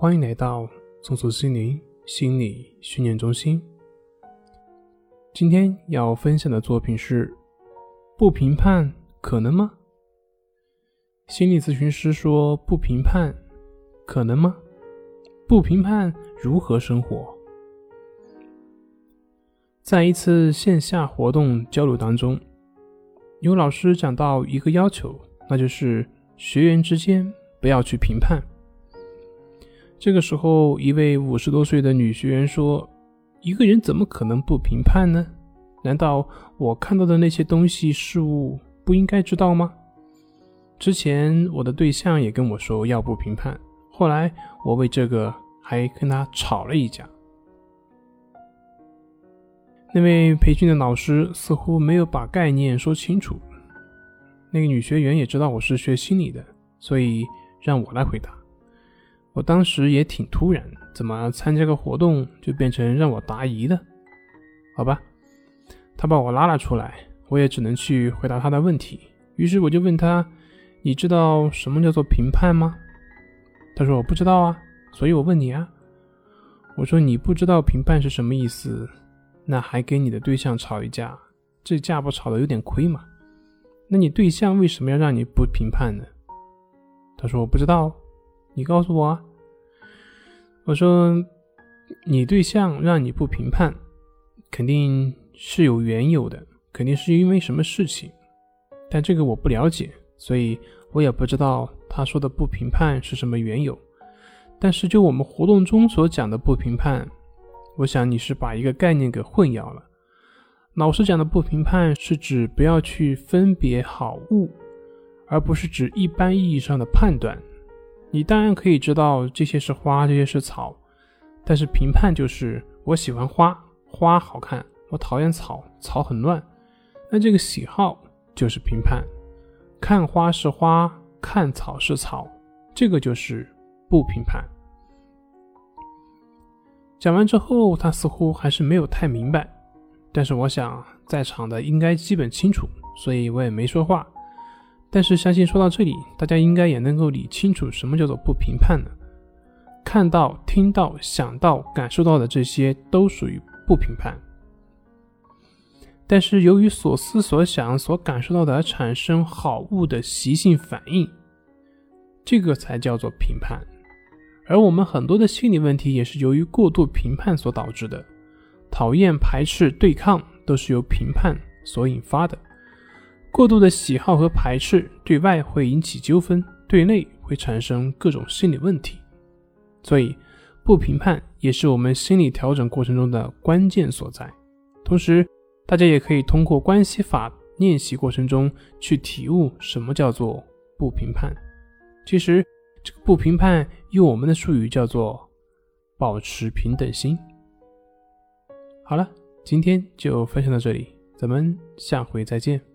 欢迎来到松鼠心灵心理训练中心。今天要分享的作品是：不评判可能吗？心理咨询师说：“不评判可能吗？不评判如何生活？”在一次线下活动交流当中，有老师讲到一个要求，那就是学员之间不要去评判。这个时候，一位五十多岁的女学员说：“一个人怎么可能不评判呢？难道我看到的那些东西事物不应该知道吗？”之前我的对象也跟我说要不评判，后来我为这个还跟他吵了一架。那位培训的老师似乎没有把概念说清楚。那个女学员也知道我是学心理的，所以让我来回答。我当时也挺突然，怎么参加个活动就变成让我答疑的？好吧，他把我拉了出来，我也只能去回答他的问题。于是我就问他：“你知道什么叫做评判吗？”他说：“我不知道啊。”所以我问你啊。我说：“你不知道评判是什么意思，那还跟你的对象吵一架，这架不吵的有点亏嘛？那你对象为什么要让你不评判呢？”他说：“我不知道。”你告诉我！我说，你对象让你不评判，肯定是有缘由的，肯定是因为什么事情。但这个我不了解，所以我也不知道他说的不评判是什么缘由。但是就我们活动中所讲的不评判，我想你是把一个概念给混淆了。老师讲的不评判是指不要去分别好恶，而不是指一般意义上的判断。你当然可以知道这些是花，这些是草，但是评判就是我喜欢花，花好看；我讨厌草，草很乱。那这个喜好就是评判，看花是花，看草是草，这个就是不评判。讲完之后，他似乎还是没有太明白，但是我想在场的应该基本清楚，所以我也没说话。但是，相信说到这里，大家应该也能够理清楚什么叫做不评判了。看到、听到、想到、感受到的这些都属于不评判。但是，由于所思所想、所感受到的而产生好恶的习性反应，这个才叫做评判。而我们很多的心理问题也是由于过度评判所导致的，讨厌、排斥、对抗都是由评判所引发的。过度的喜好和排斥，对外会引起纠纷，对内会产生各种心理问题。所以，不评判也是我们心理调整过程中的关键所在。同时，大家也可以通过关系法练习过程中去体悟什么叫做不评判。其实，这个不评判用我们的术语叫做保持平等心。好了，今天就分享到这里，咱们下回再见。